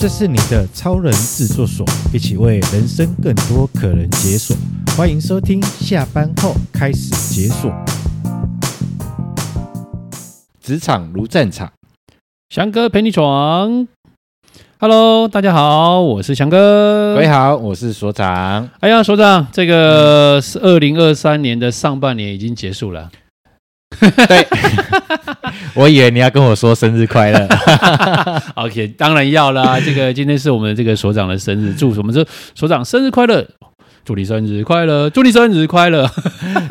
这是你的超人制作所，一起为人生更多可能解锁。欢迎收听，下班后开始解锁。职场如战场，翔哥陪你闯。Hello，大家好，我是翔哥。各位好，我是所长。哎呀，所长，这个是二零二三年的上半年已经结束了。对，我以为你要跟我说生日快乐。OK，当然要啦。这个今天是我们这个所长的生日，祝我们这所长生日快乐，祝你生日快乐，祝你生日快乐。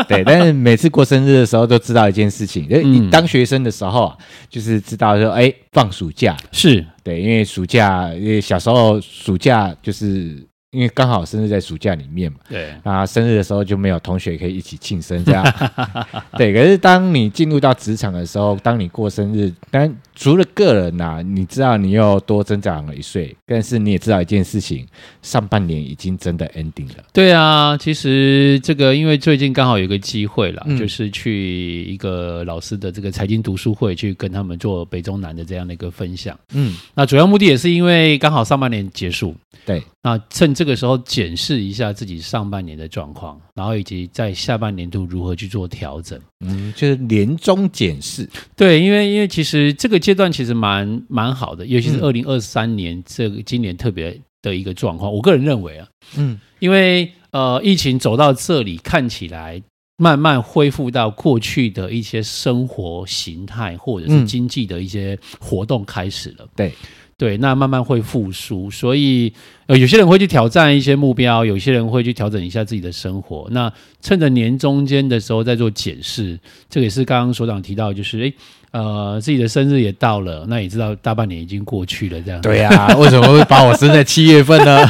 对，但是每次过生日的时候都知道一件事情，因为你当学生的时候啊，就是知道说，哎，放暑假是对，因为暑假，因为小时候暑假就是。因为刚好生日在暑假里面嘛，对，啊，生日的时候就没有同学可以一起庆生，这样，对。可是当你进入到职场的时候，当你过生日，当然除了个人呐、啊，你知道你又多增长了一岁，但是你也知道一件事情，上半年已经真的 ending 了。对啊，其实这个因为最近刚好有一个机会啦，嗯、就是去一个老师的这个财经读书会，去跟他们做北中南的这样的一个分享。嗯，那主要目的也是因为刚好上半年结束，对，那趁这个时候检视一下自己上半年的状况，然后以及在下半年度如何去做调整。嗯，就是年终检视。对，因为因为其实这个阶段其实蛮蛮好的，尤其是二零二三年这个今年特别的一个状况。我个人认为啊，嗯，因为呃疫情走到这里，看起来慢慢恢复到过去的一些生活形态或者是经济的一些活动开始了。对。对，那慢慢会复苏，所以呃，有些人会去挑战一些目标，有些人会去调整一下自己的生活。那趁着年中间的时候再做检视，这个也是刚刚所长提到，就是诶呃，自己的生日也到了，那也知道大半年已经过去了，这样。对呀、啊，为什么会把我生在七月份呢？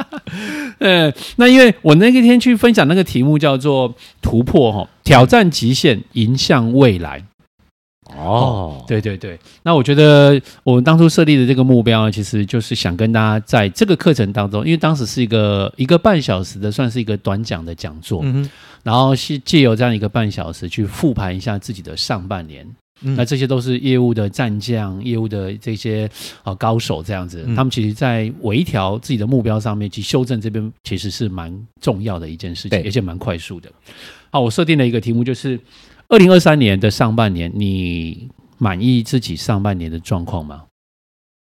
呃，那因为我那一天去分享那个题目叫做突破哈，挑战极限，迎向未来。哦，对对对，那我觉得我们当初设立的这个目标呢，其实就是想跟大家在这个课程当中，因为当时是一个一个半小时的，算是一个短讲的讲座，嗯，然后是借由这样一个半小时去复盘一下自己的上半年，嗯，那这些都是业务的战将、业务的这些啊高手这样子，他们其实在微调自己的目标上面去修正这边，其实是蛮重要的一件事情，而且蛮快速的。好，我设定了一个题目就是。二零二三年的上半年，你满意自己上半年的状况吗？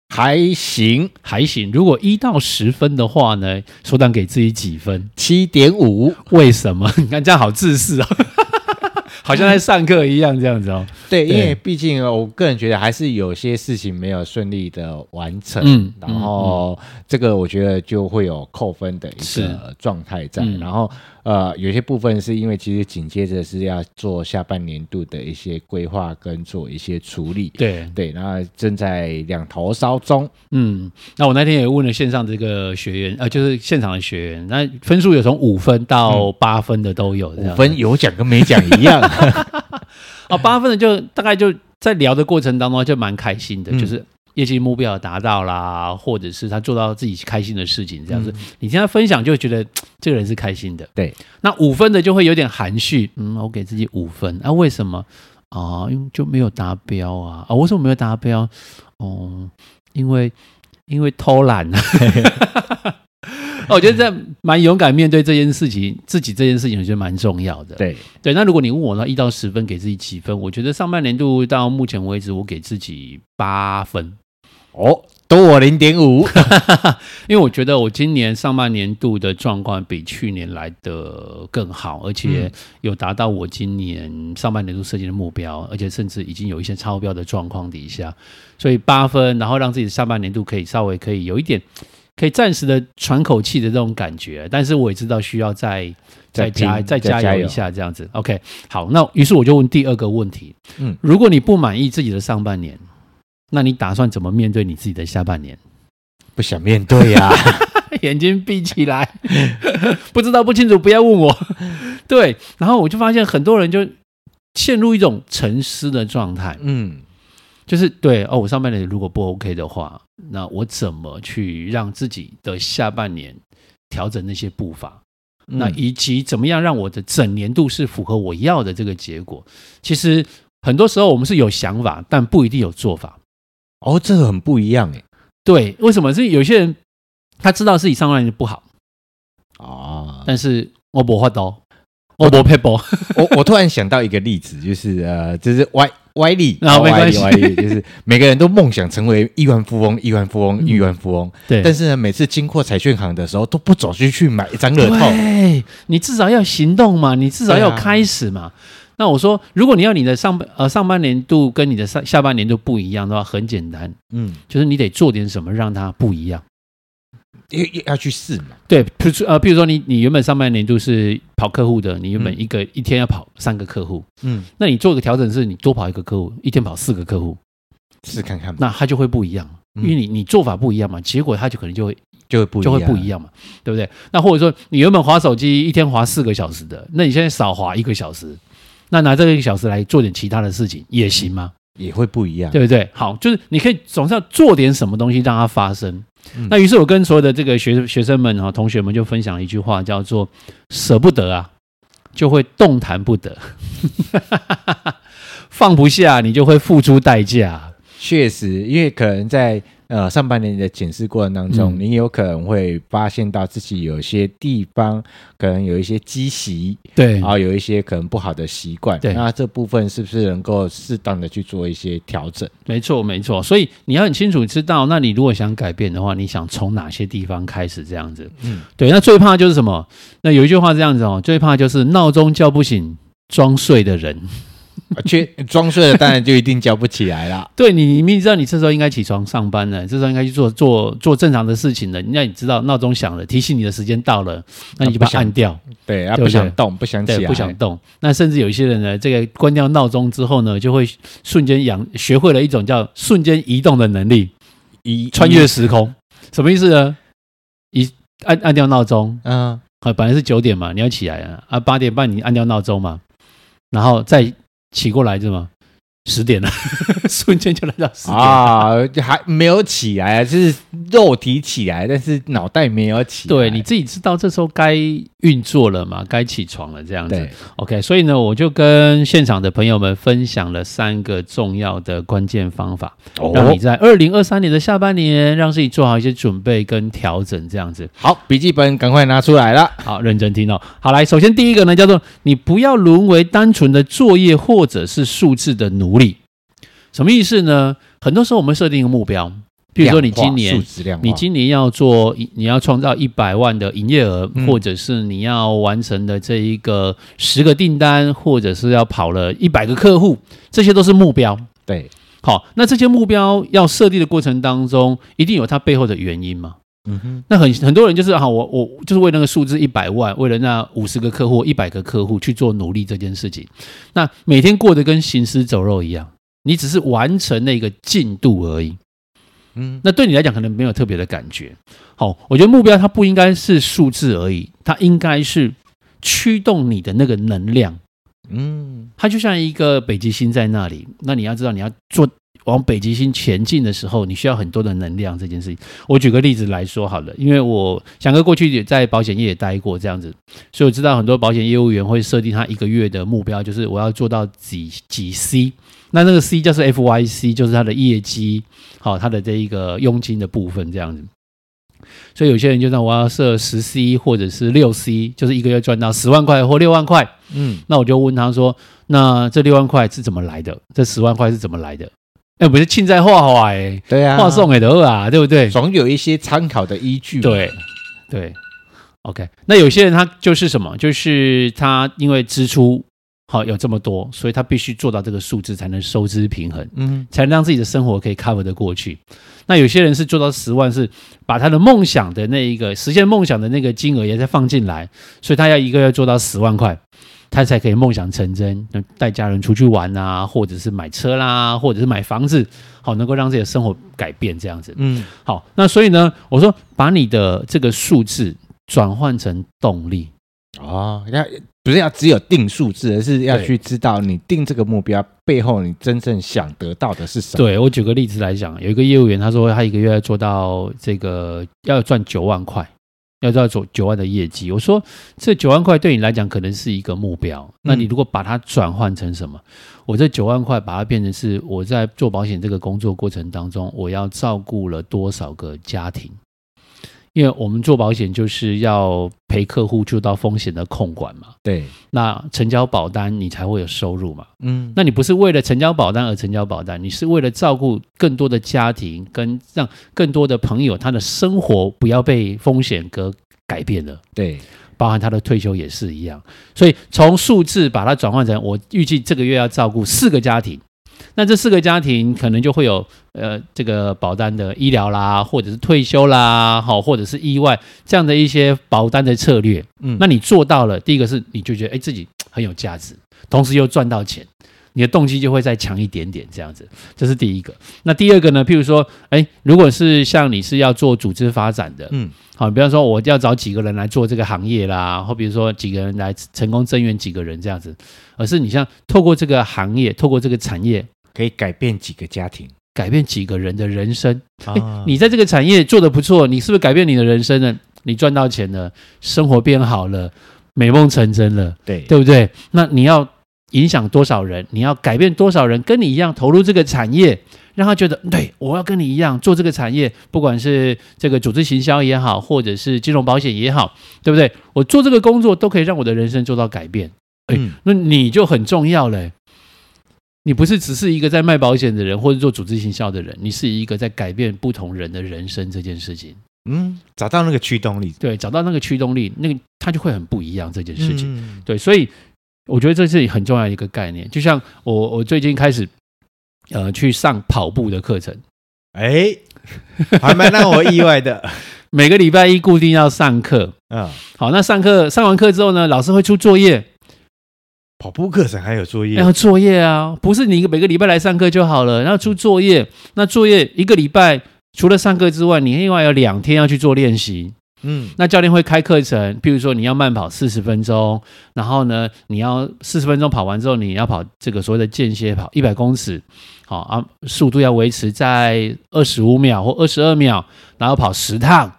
还行，还行。如果一到十分的话呢，所长给自己几分？七点五。为什么？你看这样好自私哦，好像在上课一样这样子哦。对，因为毕竟我个人觉得还是有些事情没有顺利的完成，嗯，然后这个我觉得就会有扣分的一个状态在，然后。呃，有些部分是因为其实紧接着是要做下半年度的一些规划跟做一些处理，对对，然后正在两头烧中。嗯，那我那天也问了线上这个学员，呃，就是现场的学员，那分数有从五分到八分的都有，五分有讲跟没讲一样。啊，八分的就大概就在聊的过程当中就蛮开心的，嗯、就是。业绩目标达到啦，或者是他做到自己开心的事情，这样子，嗯、你听他分享就会觉得 这个人是开心的。对，那五分的就会有点含蓄，嗯，我给自己五分啊？为什么啊？因为就没有达标啊？啊，为什么没有达标？哦、嗯，因为因为偷懒啊。我觉得这蛮勇敢面对这件事情，自己这件事情我觉得蛮重要的。对对，那如果你问我呢，一到十分给自己几分？我觉得上半年度到目前为止，我给自己八分。哦，多我零点五，因为我觉得我今年上半年度的状况比去年来的更好，而且有达到我今年上半年度设计的目标，而且甚至已经有一些超标的状况底下，所以八分，然后让自己上半年度可以稍微可以有一点可以暂时的喘口气的这种感觉，但是我也知道需要再再加再加油一下这样子。OK，好，那于是我就问第二个问题，嗯，如果你不满意自己的上半年，那你打算怎么面对你自己的下半年？不想面对呀、啊，眼睛闭起来，不知道不清楚，不要问我。对，然后我就发现很多人就陷入一种沉思的状态。嗯，就是对哦，我上半年如果不 OK 的话，那我怎么去让自己的下半年调整那些步伐？嗯、那以及怎么样让我的整年度是符合我要的这个结果？其实很多时候我们是有想法，但不一定有做法。哦，这个很不一样诶。对，为什么？是有些人他知道自己上班年不好啊，但是我不发刀，我不撇步。我我突然想到一个例子，就是呃，就是歪歪理，然后没关系，歪理就是每个人都梦想成为亿万富翁，亿万富翁，亿万富翁。对，但是呢，每次经过彩券行的时候，都不走出去买一张乐透。对，你至少要行动嘛，你至少要开始嘛。那我说，如果你要你的上半呃上半年度跟你的上下半年度不一样的话，很简单，嗯，就是你得做点什么让它不一样，要要去试嘛。对，比如呃，比如说你你原本上半年度是跑客户的，你原本一个、嗯、一天要跑三个客户，嗯，那你做个调整是，你多跑一个客户，一天跑四个客户，试看看，那它就会不一样，因为你你做法不一样嘛，结果它就可能就会就会不就会不一样嘛，对不对？那或者说你原本划手机一天划四个小时的，那你现在少划一个小时。那拿这个一个小时来做点其他的事情也行吗？也会不一样，对不对？好，就是你可以总是要做点什么东西让它发生。嗯、那于是我跟所有的这个学学生们哈同学们就分享了一句话，叫做“舍不得啊，就会动弹不得；放不下，你就会付出代价。”确实，因为可能在。呃，上半年的检视过程当中，嗯、你有可能会发现到自己有些地方可能有一些积习，对，然后有一些可能不好的习惯，对，那这部分是不是能够适当的去做一些调整？没错，没错。所以你要很清楚知道，那你如果想改变的话，你想从哪些地方开始这样子？嗯，对。那最怕就是什么？那有一句话这样子哦，最怕就是闹钟叫不醒装睡的人。去装睡了，当然就一定叫不起来了。对，你明明知道你这时候应该起床上班了，这时候应该去做做做正常的事情了。那你知道闹钟响了，提醒你的时间到了，那你就把它按掉。对，不想动，不想起来，不想动。那甚至有一些人呢，这个关掉闹钟之后呢，就会瞬间养学会了一种叫瞬间移动的能力，移穿越时空。什么意思呢？一按按掉闹钟，嗯，本来是九点嘛，你要起来啊，啊，八点半你按掉闹钟嘛，然后再。起过来是吗？十点了，瞬间就来到十点啊，就还没有起来啊，就是肉体起来，但是脑袋没有起来。对，你自己知道这时候该运作了嘛，该起床了这样子。，OK，所以呢，我就跟现场的朋友们分享了三个重要的关键方法，哦、让你在二零二三年的下半年让自己做好一些准备跟调整，这样子。好，笔记本赶快拿出来了，好，认真听哦。好，来，首先第一个呢，叫做你不要沦为单纯的作业或者是数字的奴。隶，什么意思呢？很多时候我们设定一个目标，比如说你今年，你今年要做，你要创造一百万的营业额，嗯、或者是你要完成的这一个十个订单，或者是要跑了一百个客户，这些都是目标。对，好，那这些目标要设定的过程当中，一定有它背后的原因嘛？嗯哼，那很很多人就是哈，我我就是为那个数字一百万，为了那五十个客户、一百个客户去做努力这件事情。那每天过得跟行尸走肉一样，你只是完成那个进度而已。嗯，那对你来讲可能没有特别的感觉。好，我觉得目标它不应该是数字而已，它应该是驱动你的那个能量。嗯，它就像一个北极星在那里，那你要知道你要做。往北极星前进的时候，你需要很多的能量。这件事情，我举个例子来说好了，因为我翔哥过去也在保险业也待过这样子，所以我知道很多保险业务员会设定他一个月的目标，就是我要做到几几 C，那那个 C 就是 FYC，就是它的业绩，好，他的这一个佣金的部分这样子。所以有些人就说我要设十 C 或者是六 C，就是一个月赚到十万块或六万块。嗯，那我就问他说，那这六万块是怎么来的？这十万块是怎么来的？哎，不是庆在画画哎，对啊，画送给的啊，对不对？总有一些参考的依据。对，对，OK。那有些人他就是什么？就是他因为支出好有这么多，所以他必须做到这个数字才能收支平衡，嗯，才能让自己的生活可以 cover 得过去。那有些人是做到十万，是把他的梦想的那一个实现梦想的那个金额也再放进来，所以他要一个月做到十万块。他才可以梦想成真，带家人出去玩啊，或者是买车啦，或者是买房子，好，能够让自己的生活改变这样子。嗯，好，那所以呢，我说把你的这个数字转换成动力哦，要不是要只有定数字，而是要去知道你定这个目标背后你真正想得到的是什么。对，我举个例子来讲，有一个业务员他说他一个月要做到这个要赚九万块。要做到九万的业绩。我说这九万块对你来讲可能是一个目标，那你如果把它转换成什么？我这九万块把它变成是我在做保险这个工作过程当中，我要照顾了多少个家庭？因为我们做保险就是要陪客户做到风险的控管嘛，对。那成交保单你才会有收入嘛，嗯。那你不是为了成交保单而成交保单，你是为了照顾更多的家庭，跟让更多的朋友他的生活不要被风险给改变了，对。包含他的退休也是一样，所以从数字把它转换成我预计这个月要照顾四个家庭。那这四个家庭可能就会有呃这个保单的医疗啦，或者是退休啦，好，或者是意外这样的一些保单的策略。嗯，那你做到了，第一个是你就觉得哎自己很有价值，同时又赚到钱，你的动机就会再强一点点这样子。这是第一个。那第二个呢？譬如说，哎，如果是像你是要做组织发展的，嗯，好，比方说我要找几个人来做这个行业啦，或比如说几个人来成功增援几个人这样子，而是你像透过这个行业，透过这个产业。可以改变几个家庭，改变几个人的人生。啊，你在这个产业做得不错，你是不是改变你的人生了？你赚到钱了，生活变好了，美梦成真了，对，对不对？那你要影响多少人？你要改变多少人跟你一样投入这个产业，让他觉得对，我要跟你一样做这个产业，不管是这个组织行销也好，或者是金融保险也好，对不对？我做这个工作都可以让我的人生做到改变。哎，那你就很重要了。你不是只是一个在卖保险的人，或者做组织行销的人，你是一个在改变不同人的人生这件事情。嗯，找到那个驱动力，对，找到那个驱动力，那个他就会很不一样这件事情。嗯、对，所以我觉得这是很重要的一个概念。就像我，我最近开始呃去上跑步的课程，哎，还蛮让我意外的。每个礼拜一固定要上课，嗯，好，那上课上完课之后呢，老师会出作业。跑步课程还有作业？要作业啊，不是你每个礼拜来上课就好了，然后出作业。那作业一个礼拜除了上课之外，你另外有两天要去做练习。嗯，那教练会开课程，譬如说你要慢跑四十分钟，然后呢，你要四十分钟跑完之后，你要跑这个所谓的间歇跑一百公尺，好啊，速度要维持在二十五秒或二十二秒，然后跑十趟，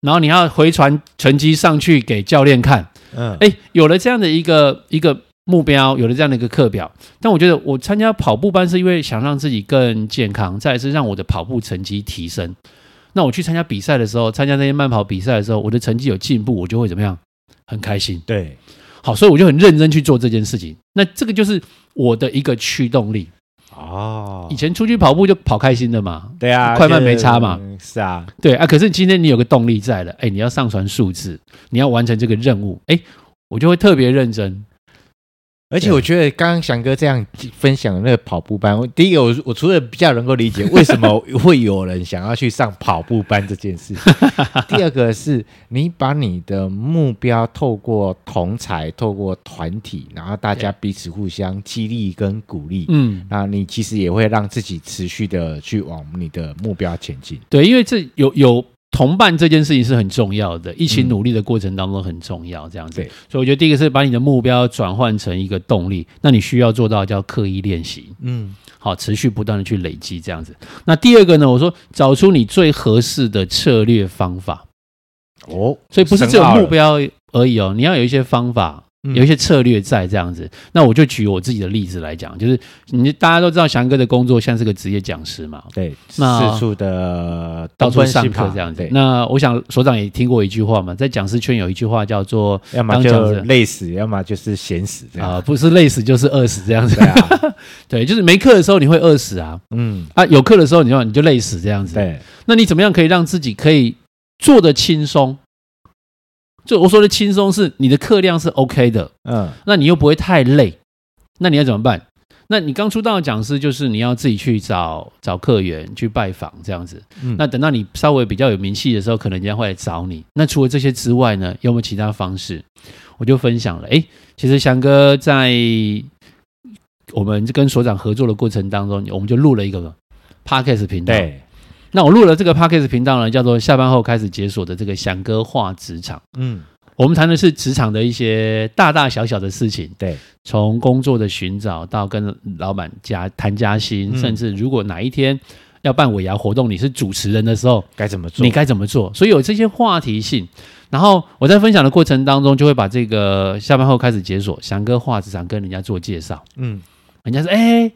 然后你要回传成绩上去给教练看。嗯，哎，有了这样的一个一个。目标有了这样的一个课表，但我觉得我参加跑步班是因为想让自己更健康，再来是让我的跑步成绩提升。那我去参加比赛的时候，参加那些慢跑比赛的时候，我的成绩有进步，我就会怎么样？很开心。对，好，所以我就很认真去做这件事情。那这个就是我的一个驱动力。哦，以前出去跑步就跑开心的嘛，对啊，快慢没差嘛，是啊，对啊。可是今天你有个动力在了，哎，你要上传数字，你要完成这个任务，哎，我就会特别认真。而且我觉得刚刚翔哥这样分享的那个跑步班，第一个我我除了比较能够理解为什么会有人想要去上跑步班这件事，第二个是你把你的目标透过同才、透过团体，然后大家彼此互相激励跟鼓励，嗯，那你其实也会让自己持续的去往你的目标前进。对，因为这有有。同伴这件事情是很重要的，一起努力的过程当中很重要，这样子。嗯、所以我觉得第一个是把你的目标转换成一个动力，那你需要做到叫刻意练习，嗯，好，持续不断的去累积这样子。那第二个呢，我说找出你最合适的策略方法。哦，所以不是只有目标而已哦，你要有一些方法。有一些策略在这样子，嗯、那我就举我自己的例子来讲，就是你大家都知道翔哥的工作像是个职业讲师嘛，对，那四处的到处上课这样子。那我想所长也听过一句话嘛，在讲师圈有一句话叫做“要么就累死，要么就是闲死”这样啊、呃，不是累死就是饿死这样子啊。对，就是没课的时候你会饿死啊，嗯啊，有课的时候你就你就累死这样子。对，那你怎么样可以让自己可以做的轻松？就我说的轻松是你的课量是 OK 的，嗯，那你又不会太累，那你要怎么办？那你刚出道的讲师就是你要自己去找找客源去拜访这样子，嗯，那等到你稍微比较有名气的时候，可能人家会来找你。那除了这些之外呢，有没有其他方式？我就分享了，哎，其实翔哥在我们跟所长合作的过程当中，我们就录了一个 Podcast 频道。对。那我录了这个 Podcast 频道呢，叫做下班后开始解锁的这个翔哥话职场。嗯，我们谈的是职场的一些大大小小的事情。对，从工作的寻找到跟老板加谈加薪，嗯、甚至如果哪一天，要办尾牙活动，你是主持人的时候该怎么做？你该怎么做？所以有这些话题性。然后我在分享的过程当中，就会把这个下班后开始解锁翔哥话职场跟人家做介绍。嗯，人家说哎，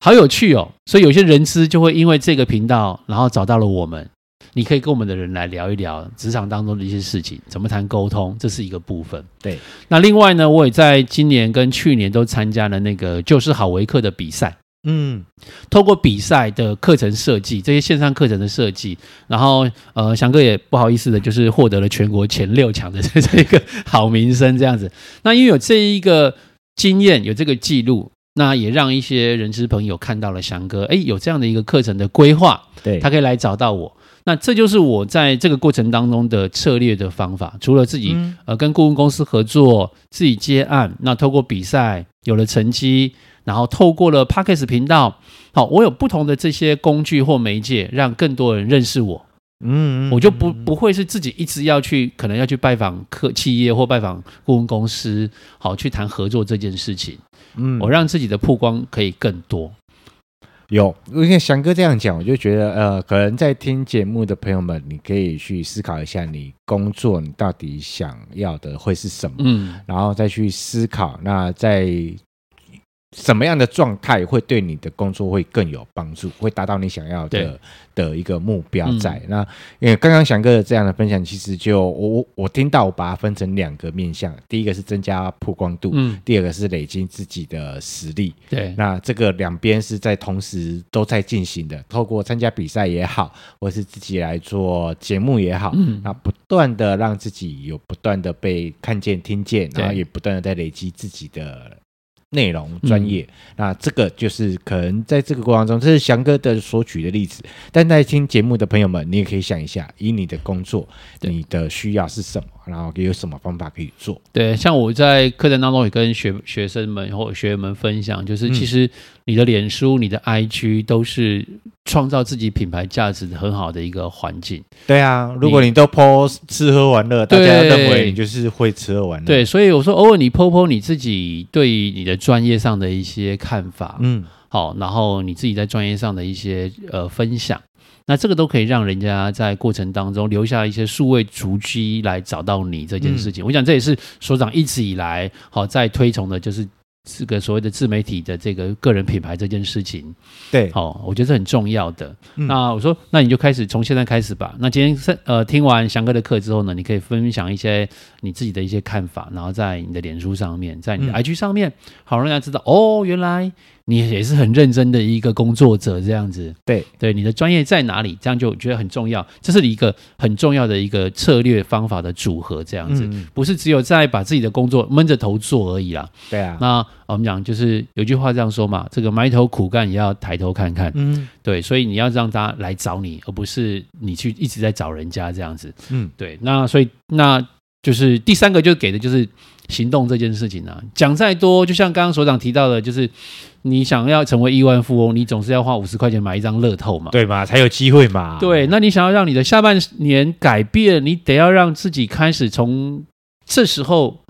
好有趣哦。所以有些人资就会因为这个频道，然后找到了我们。你可以跟我们的人来聊一聊职场当中的一些事情，怎么谈沟通，这是一个部分。对，那另外呢，我也在今年跟去年都参加了那个就是好维克的比赛。嗯，透过比赛的课程设计，这些线上课程的设计，然后呃，翔哥也不好意思的，就是获得了全国前六强的这这个好名声，这样子。那因为有这一个经验，有这个记录，那也让一些人资朋友看到了翔哥，哎，有这样的一个课程的规划，对，他可以来找到我。那这就是我在这个过程当中的策略的方法，除了自己呃跟顾问公司合作，自己接案，那透过比赛有了成绩，然后透过了 Podcast 频道，好，我有不同的这些工具或媒介，让更多人认识我。嗯，我就不不会是自己一直要去，可能要去拜访客企业或拜访顾问公司，好去谈合作这件事情。嗯，我让自己的曝光可以更多。有，因为翔哥这样讲，我就觉得，呃，可能在听节目的朋友们，你可以去思考一下，你工作你到底想要的会是什么，嗯，然后再去思考，那在。什么样的状态会对你的工作会更有帮助，会达到你想要的的一个目标在？嗯、那，因为刚刚翔哥的这样的分享，其实就我我听到，我把它分成两个面向，第一个是增加曝光度，嗯，第二个是累积自己的实力。对，那这个两边是在同时都在进行的，透过参加比赛也好，或是自己来做节目也好，嗯，那不断的让自己有不断的被看见、听见，然后也不断的在累积自己的。内容专业，嗯、那这个就是可能在这个过程中，这是翔哥的所举的例子。但在听节目的朋友们，你也可以想一下，以你的工作，你的需要是什么，然后有什么方法可以做？对，像我在课程当中也跟学学生们或学员们分享，就是其实你的脸书、你的 IG 都是创造自己品牌价值很好的一个环境。对啊，如果你都 po 吃喝玩乐，大家认为你就是会吃喝玩乐。对，所以我说，偶尔你 po po 你自己对你的专业上的一些看法，嗯，好，然后你自己在专业上的一些呃分享。那这个都可以让人家在过程当中留下一些数位足迹来找到你这件事情。嗯、我想这也是所长一直以来好在推崇的，就是这个所谓的自媒体的这个个人品牌这件事情。对，好，我觉得是很重要的。嗯、那我说，那你就开始从现在开始吧。那今天呃听完翔哥的课之后呢，你可以分享一些你自己的一些看法，然后在你的脸书上面，在你的 IG 上面，好让大家知道哦，原来。你也是很认真的一个工作者，这样子，对对，你的专业在哪里？这样就觉得很重要。这是一个很重要的一个策略方法的组合，这样子，嗯、不是只有在把自己的工作闷着头做而已啦。对啊，那我们讲就是有句话这样说嘛，这个埋头苦干也要抬头看看。嗯，对，所以你要让大家来找你，而不是你去一直在找人家这样子。嗯，对，那所以那就是第三个就给的就是行动这件事情啊，讲再多，就像刚刚所长提到的，就是。你想要成为亿万富翁，你总是要花五十块钱买一张乐透嘛？对嘛，才有机会嘛。对，那你想要让你的下半年改变，你得要让自己开始从这时候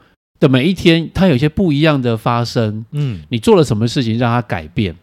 的每一天，它有一些不一样的发生。嗯，你做了什么事情让它改变？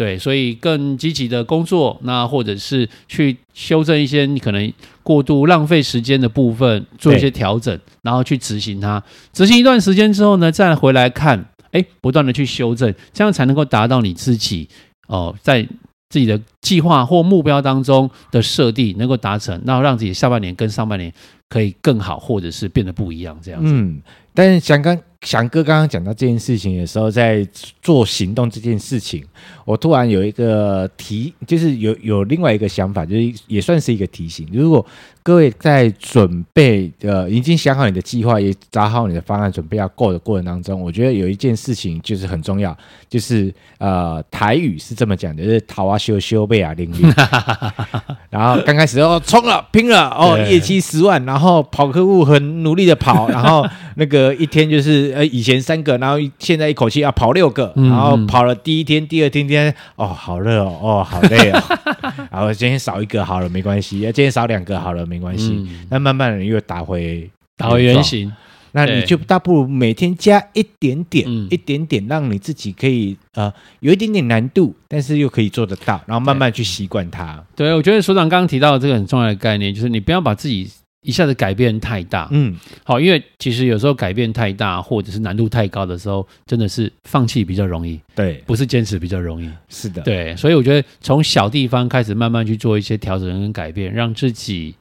对，所以更积极的工作，那或者是去修正一些你可能过度浪费时间的部分，做一些调整，然后去执行它。执行一段时间之后呢，再回来看。哎，不断的去修正，这样才能够达到你自己哦、呃，在自己的计划或目标当中的设定能够达成，然后让自己下半年跟上半年可以更好，或者是变得不一样这样子。嗯，但是想刚翔哥刚刚讲到这件事情的时候，在做行动这件事情，我突然有一个提，就是有有另外一个想法，就是也算是一个提醒，如果。各位在准备呃，已经想好你的计划，也找好你的方案，准备要过的过程当中，我觉得有一件事情就是很重要，就是呃，台语是这么讲的，就是“桃啊修修贝啊零零”，然后刚开始哦，冲了，拼了，哦，业绩十万，然后跑客户很努力的跑，然后那个一天就是呃，以前三个，然后现在一口气要跑六个，然后跑了第一天、第二天、天，哦，好热哦，哦，好累哦，然后今天少一个好了，没关系，今天少两个好了。没关系，那、嗯、慢慢的又打回打回原形，那你就大不如每天加一点点，嗯、一点点，让你自己可以呃有一点点难度，但是又可以做得到，然后慢慢去习惯它。对，我觉得所长刚刚提到的这个很重要的概念，就是你不要把自己一下子改变太大。嗯，好，因为其实有时候改变太大，或者是难度太高的时候，真的是放弃比较容易。对，不是坚持比较容易。是的，对，所以我觉得从小地方开始，慢慢去做一些调整跟改变，让自己。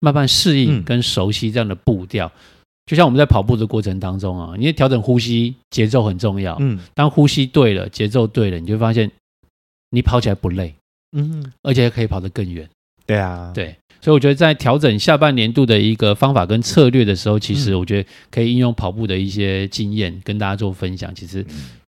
慢慢适应跟熟悉这样的步调，嗯、就像我们在跑步的过程当中啊，你调整呼吸节奏很重要。嗯，当呼吸对了，节奏对了，你就发现你跑起来不累，嗯，而且可以跑得更远。对啊，对，所以我觉得在调整下半年度的一个方法跟策略的时候，其实我觉得可以应用跑步的一些经验跟大家做分享。其实。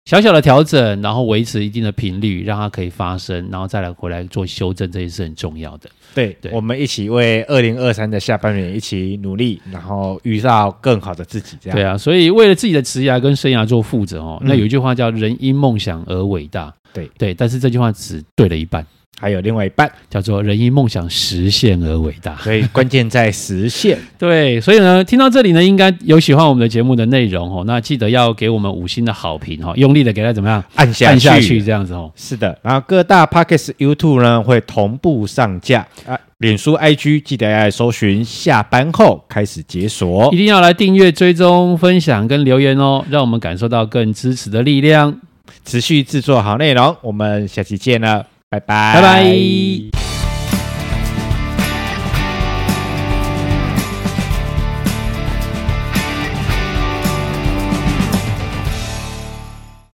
小小的调整，然后维持一定的频率，让它可以发生，然后再来回来做修正，这也是很重要的。对，对我们一起为二零二三的下半年一起努力，然后遇到更好的自己。这样。对啊，所以为了自己的职业跟生涯做负责哦。嗯、那有一句话叫“人因梦想而伟大”，对对，但是这句话只对了一半。还有另外一半叫做“人因梦想实现而伟大”，所以关键在实现。对，所以呢，听到这里呢，应该有喜欢我们的节目的内容哦。那记得要给我们五星的好评哦，用力的给它怎么样按下按下去这样子哦。是的，然后各大 Pocket YouTube 呢会同步上架啊，脸书 IG 记得要搜寻下班后开始解锁，一定要来订阅、追踪、分享跟留言哦，让我们感受到更支持的力量，持续制作好内容。我们下期见了。拜拜。